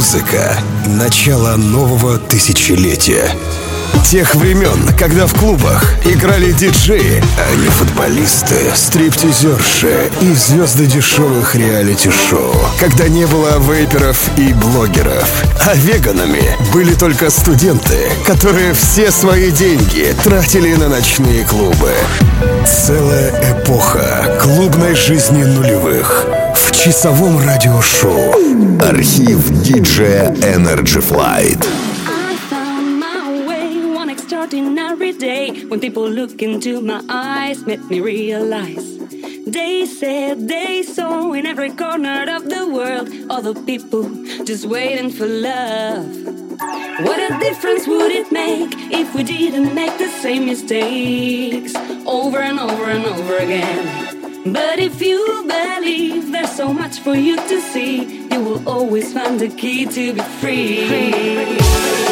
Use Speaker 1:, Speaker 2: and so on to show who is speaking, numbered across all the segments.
Speaker 1: Музыка — начало нового тысячелетия. Тех времен, когда в клубах играли диджеи, а не футболисты, стриптизерши и звезды дешевых реалити-шоу. Когда не было вейперов и блогеров. А веганами были только студенты, которые все свои деньги тратили на ночные клубы. Целая эпоха клубной жизни нулевых часовом радиошоу. Архив диджея Energy Flight.
Speaker 2: ordinary day when people look into my eyes made me realize they said they saw in every corner of the world other people just waiting for love what a difference would it make if we didn't make the same mistakes over and over and over again But if you believe there's so much for you to see you will always find the key to be free, free.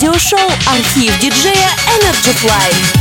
Speaker 3: Радиошоу «Архив диджея Energy Fly».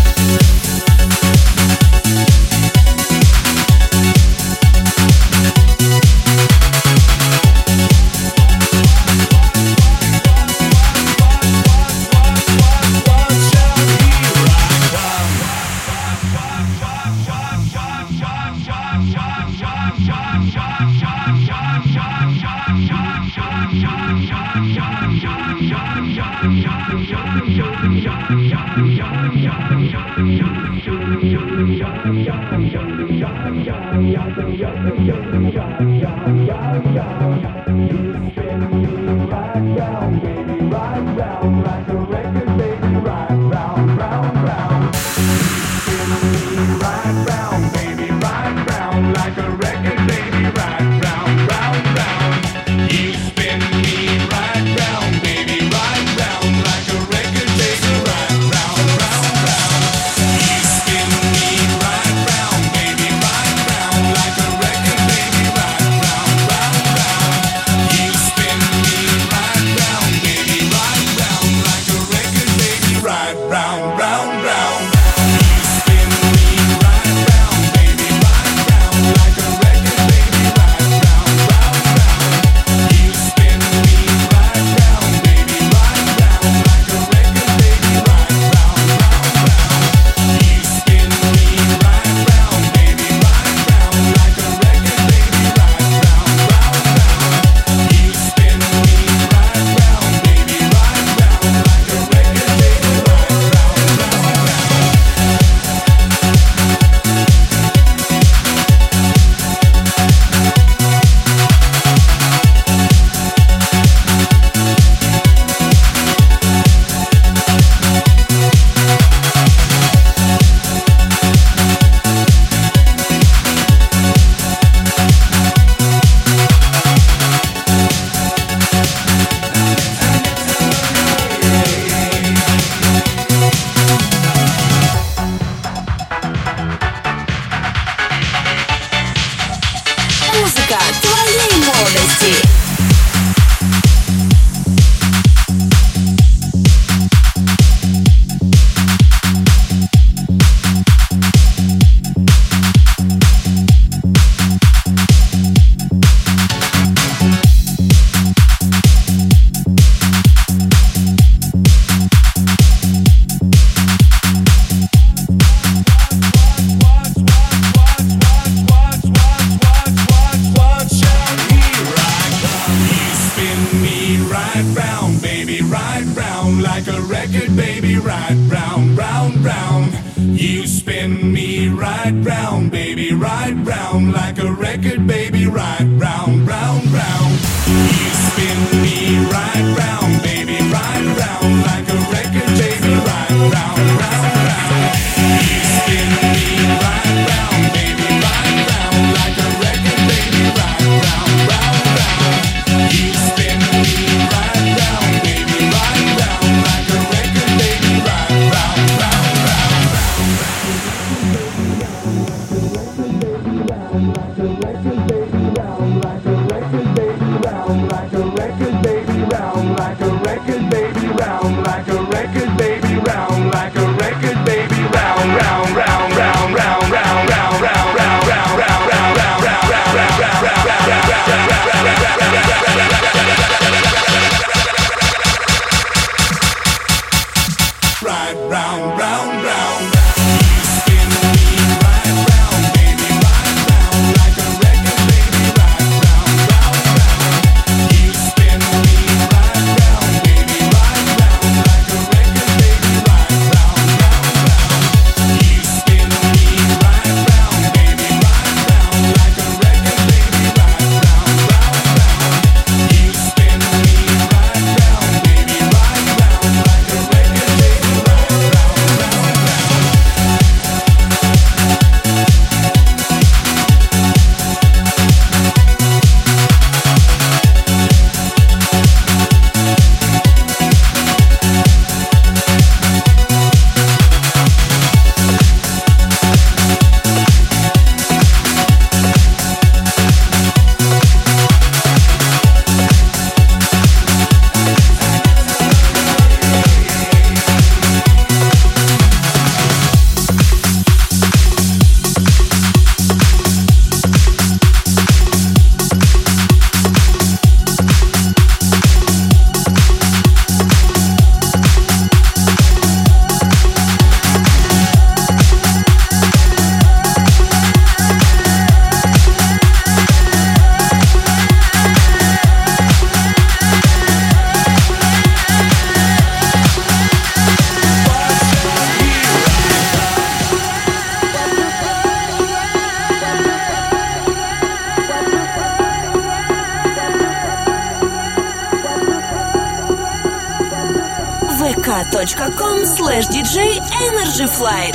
Speaker 4: vk.com slash DJ Energy Flight.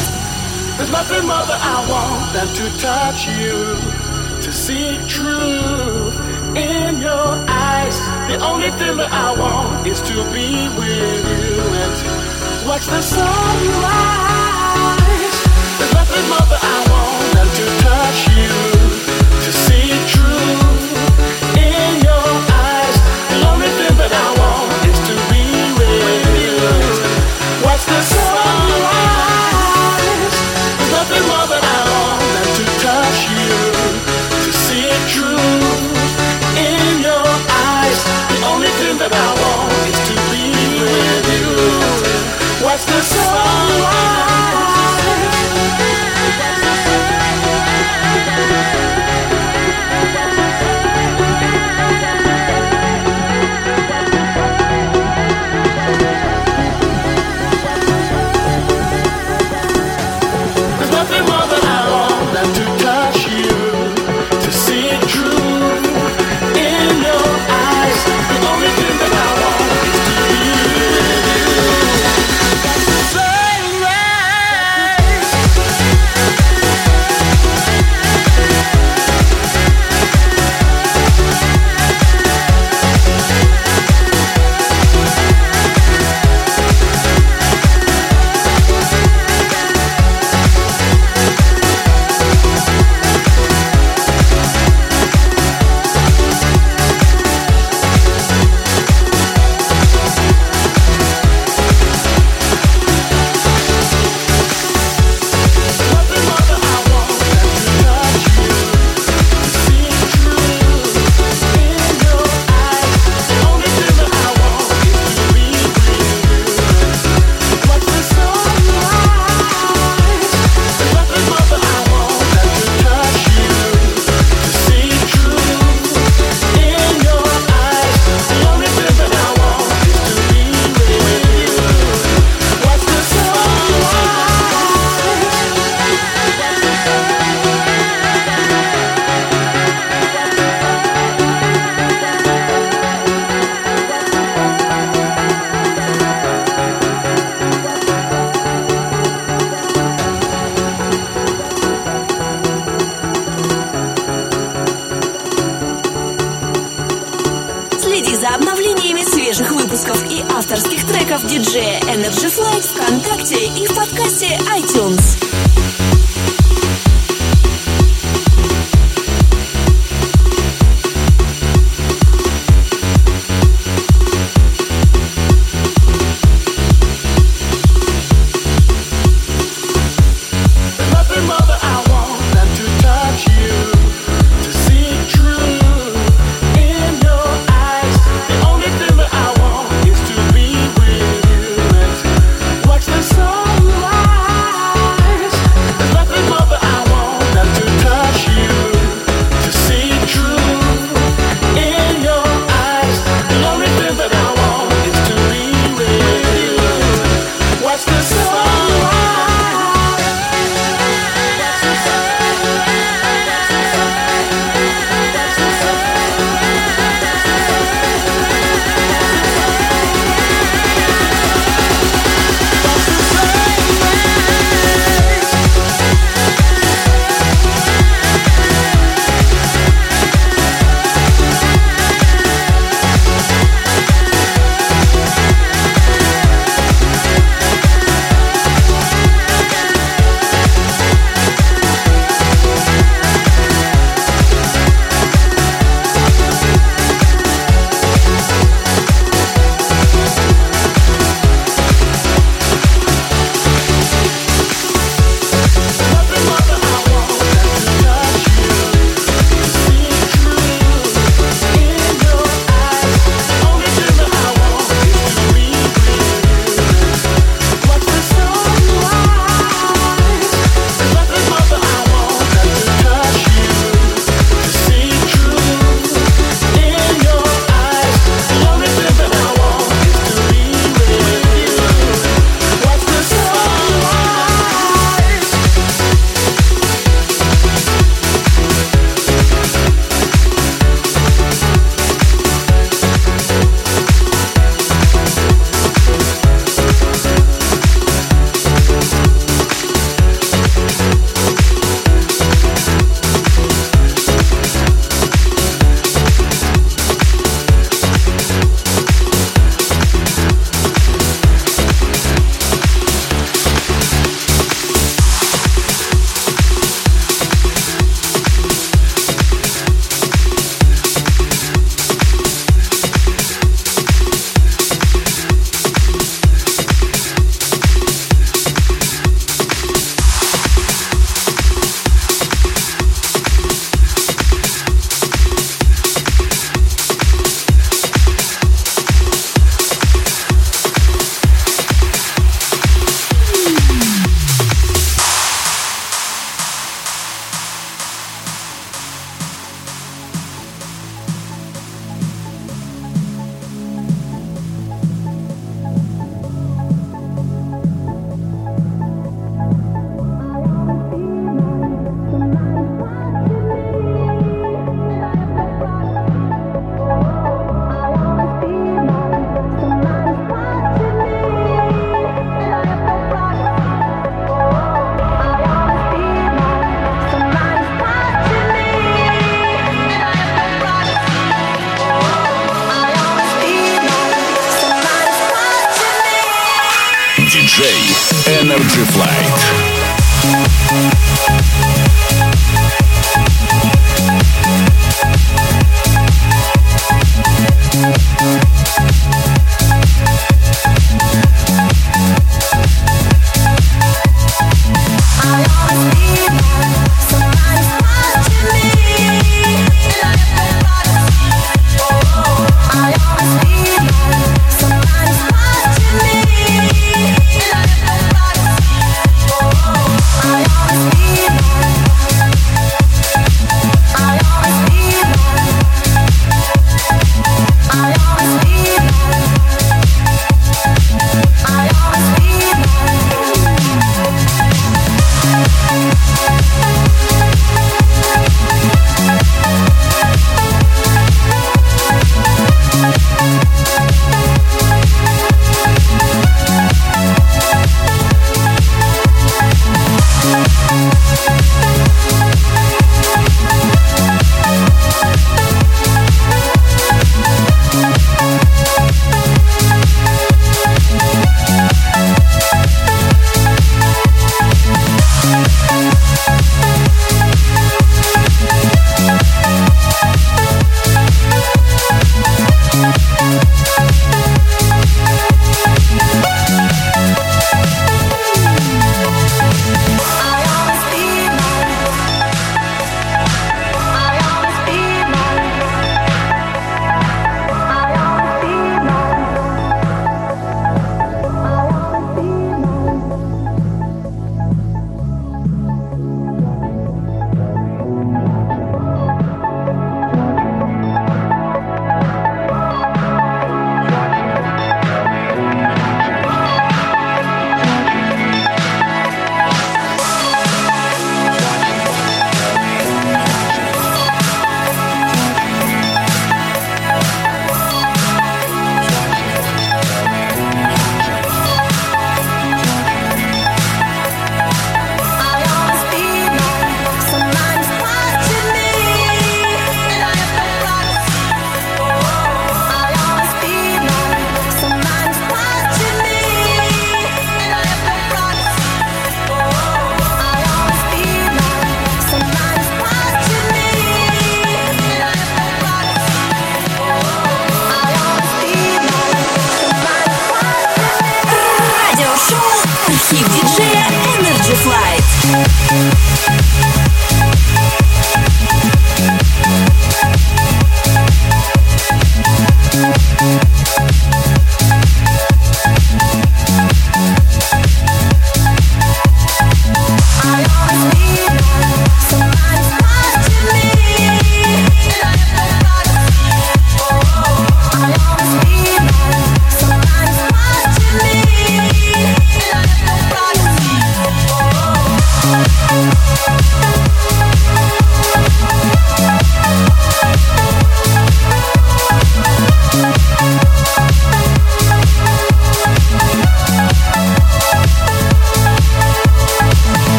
Speaker 5: There's nothing more that I want than to touch you, to see truth in your eyes. The only thing that I want is to be with you and watch the sunrise. There's nothing more that I want than to touch you,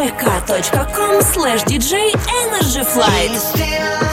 Speaker 5: vk.com slash DJ Energy Flight.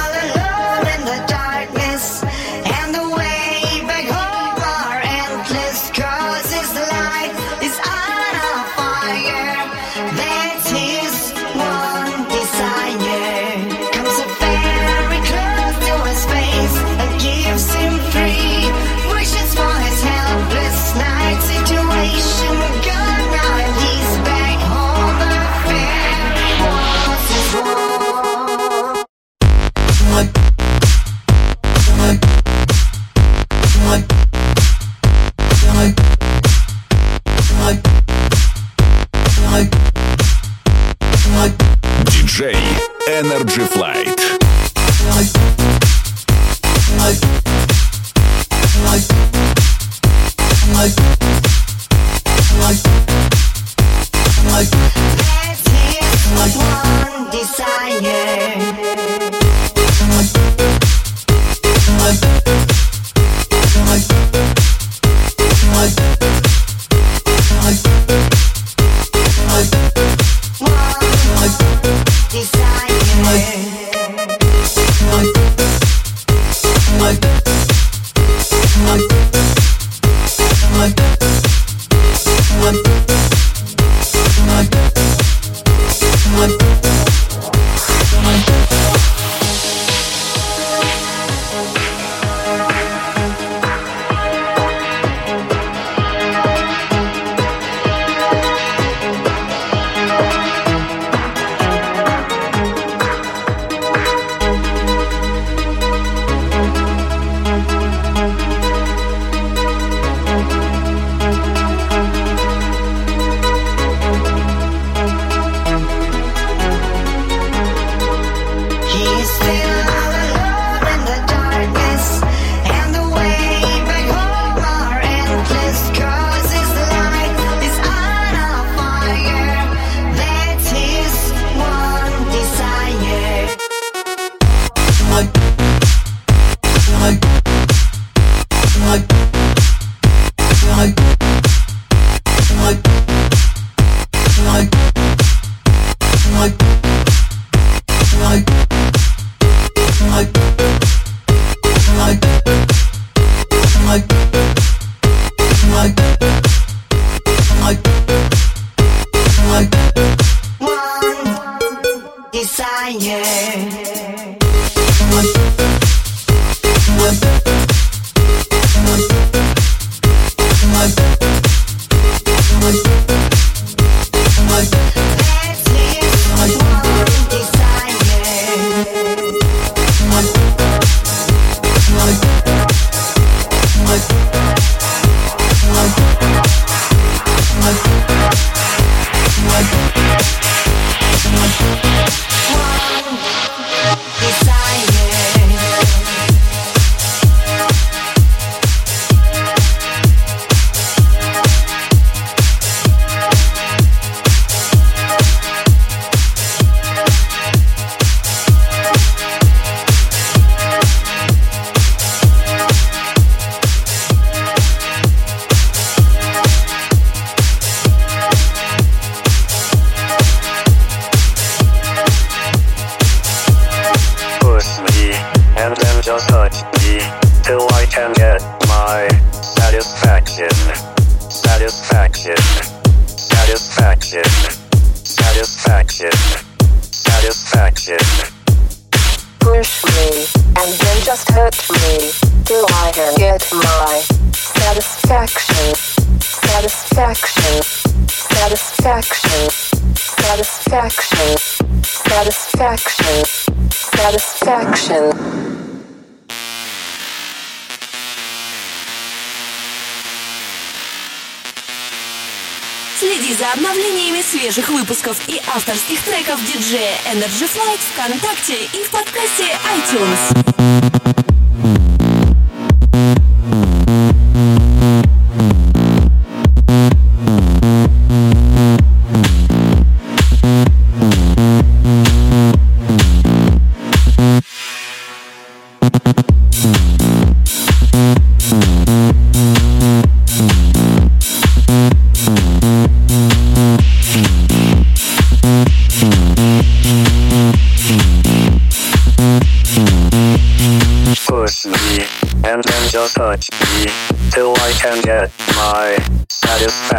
Speaker 5: satisfaction, satisfaction. Следи за обновлениями свежих выпусков и
Speaker 4: авторских треков диджея Energy Flight ВКонтакте и в подкасте iTunes.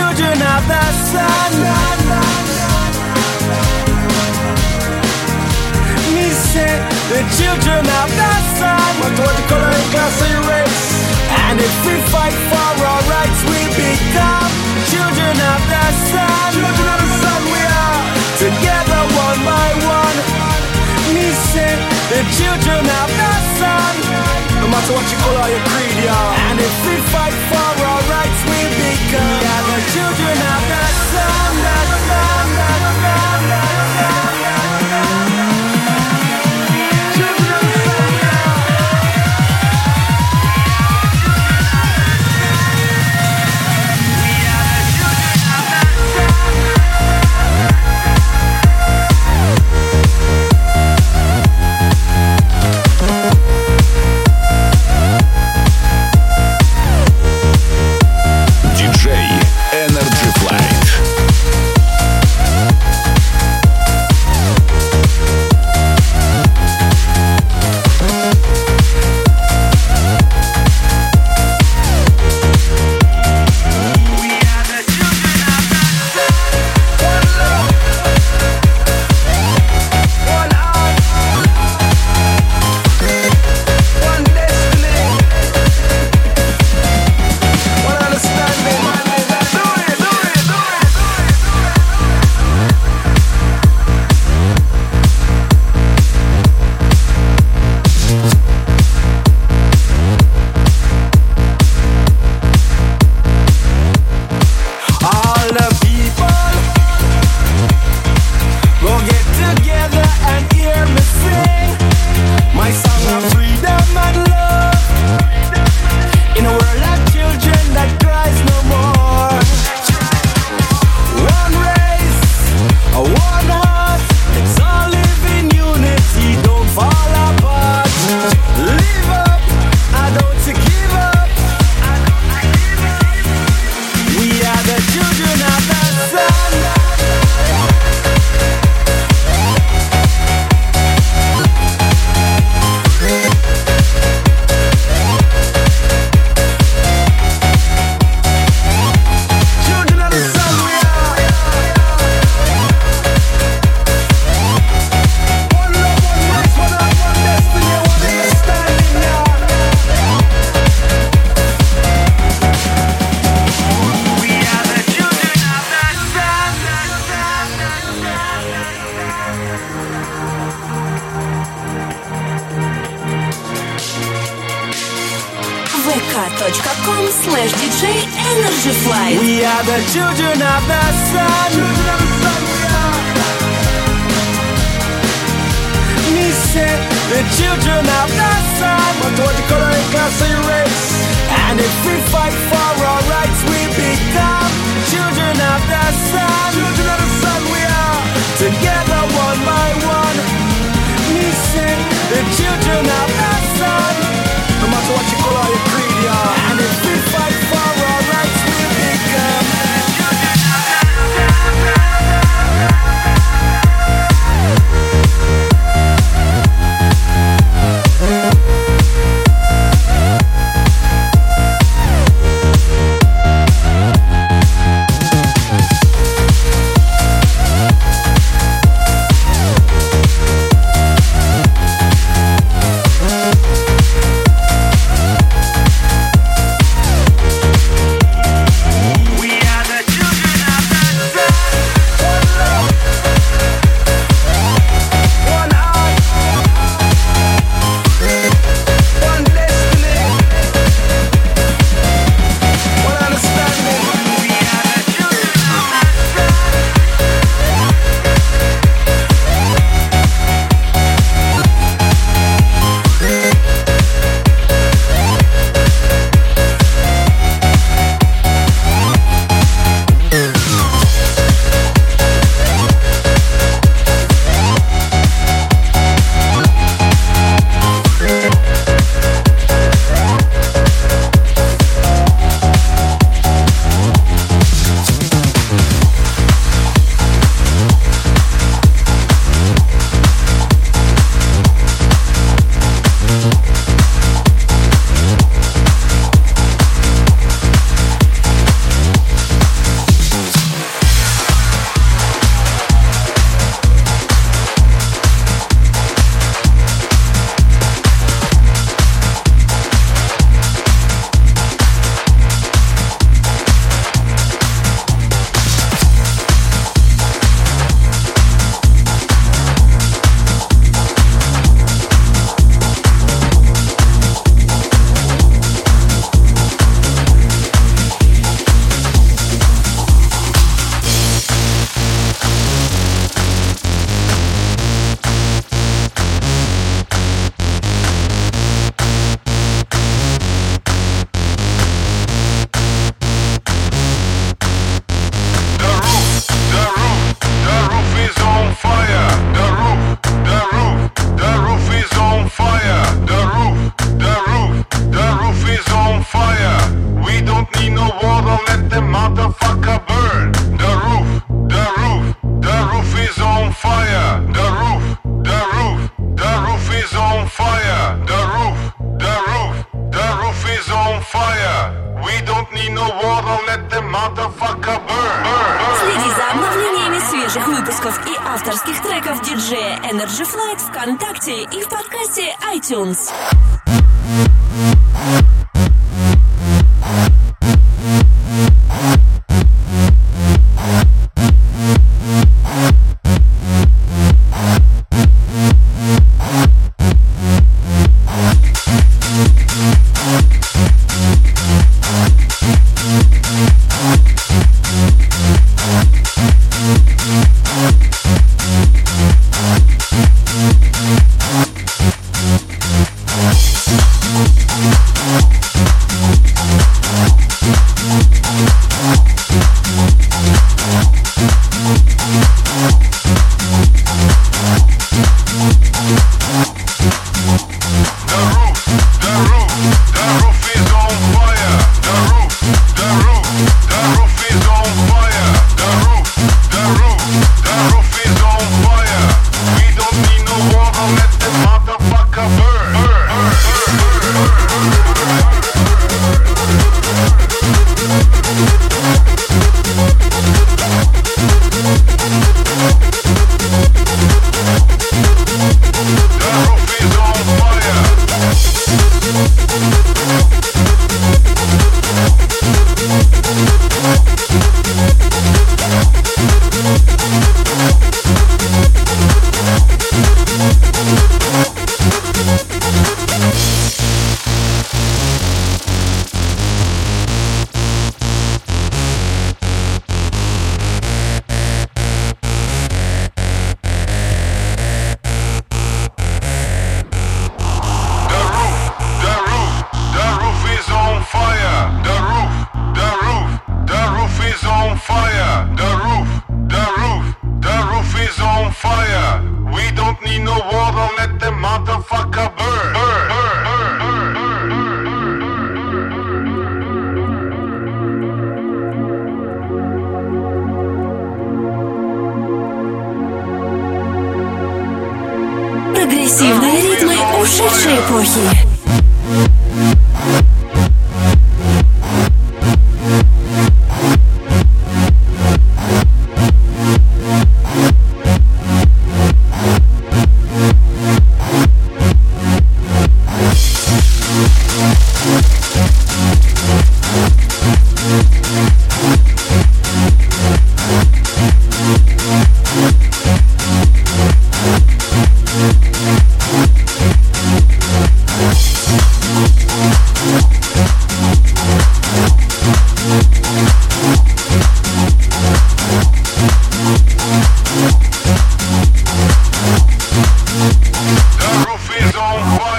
Speaker 6: children of the sun. Me say the children of the sun. Mathematical and class race. And if we fight for our rights, we become children of the sun. Children of the sun, we are together one by one. Me say the children of the sun. No matter what you call your creed, y'all. And if we fight for our rights. Welcome. We are the children of the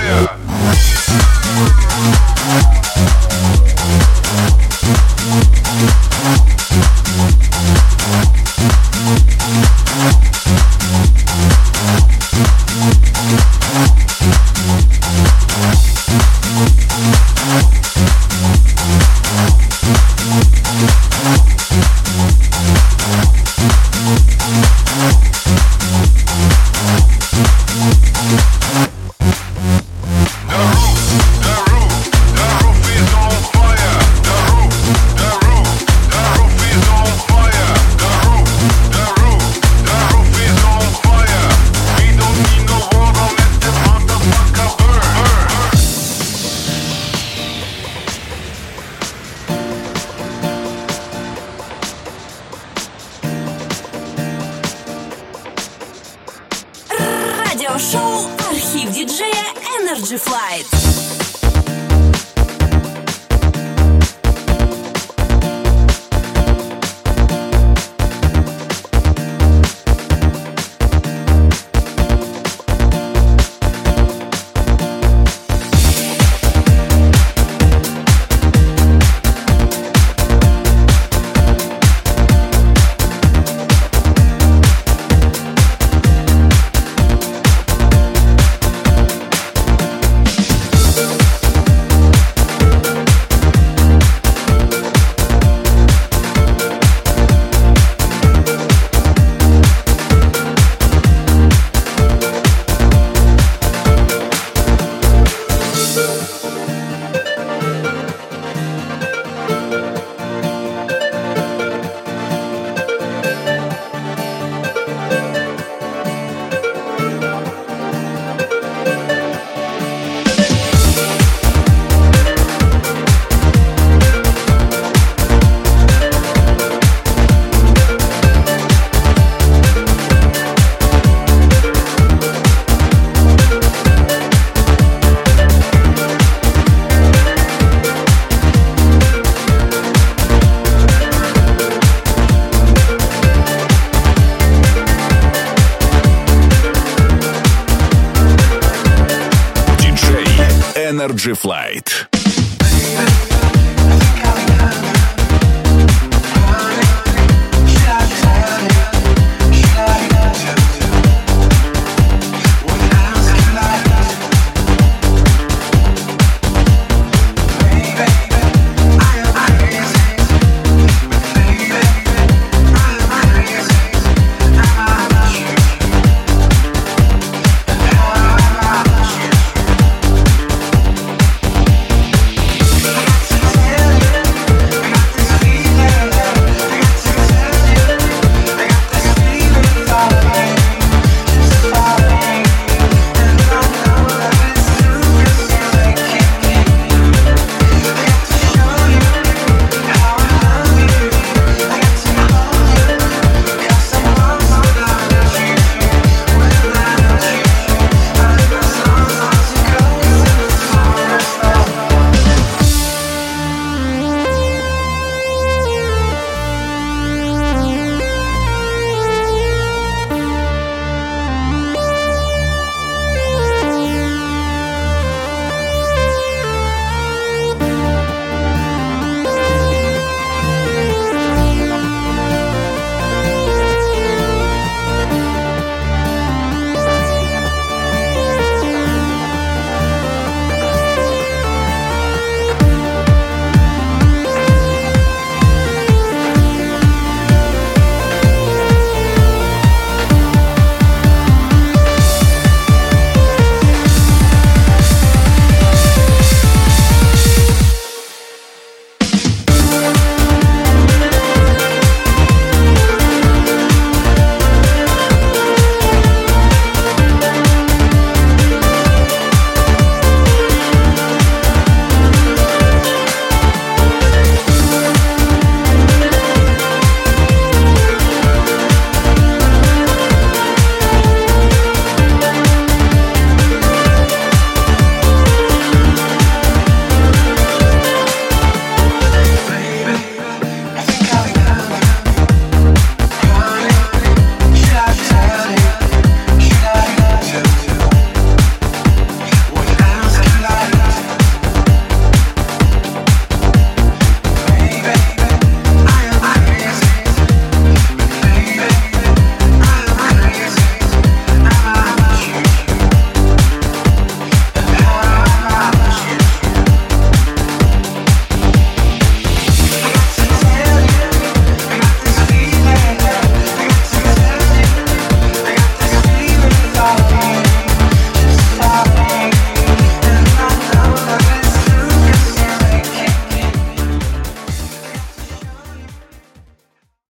Speaker 7: fire.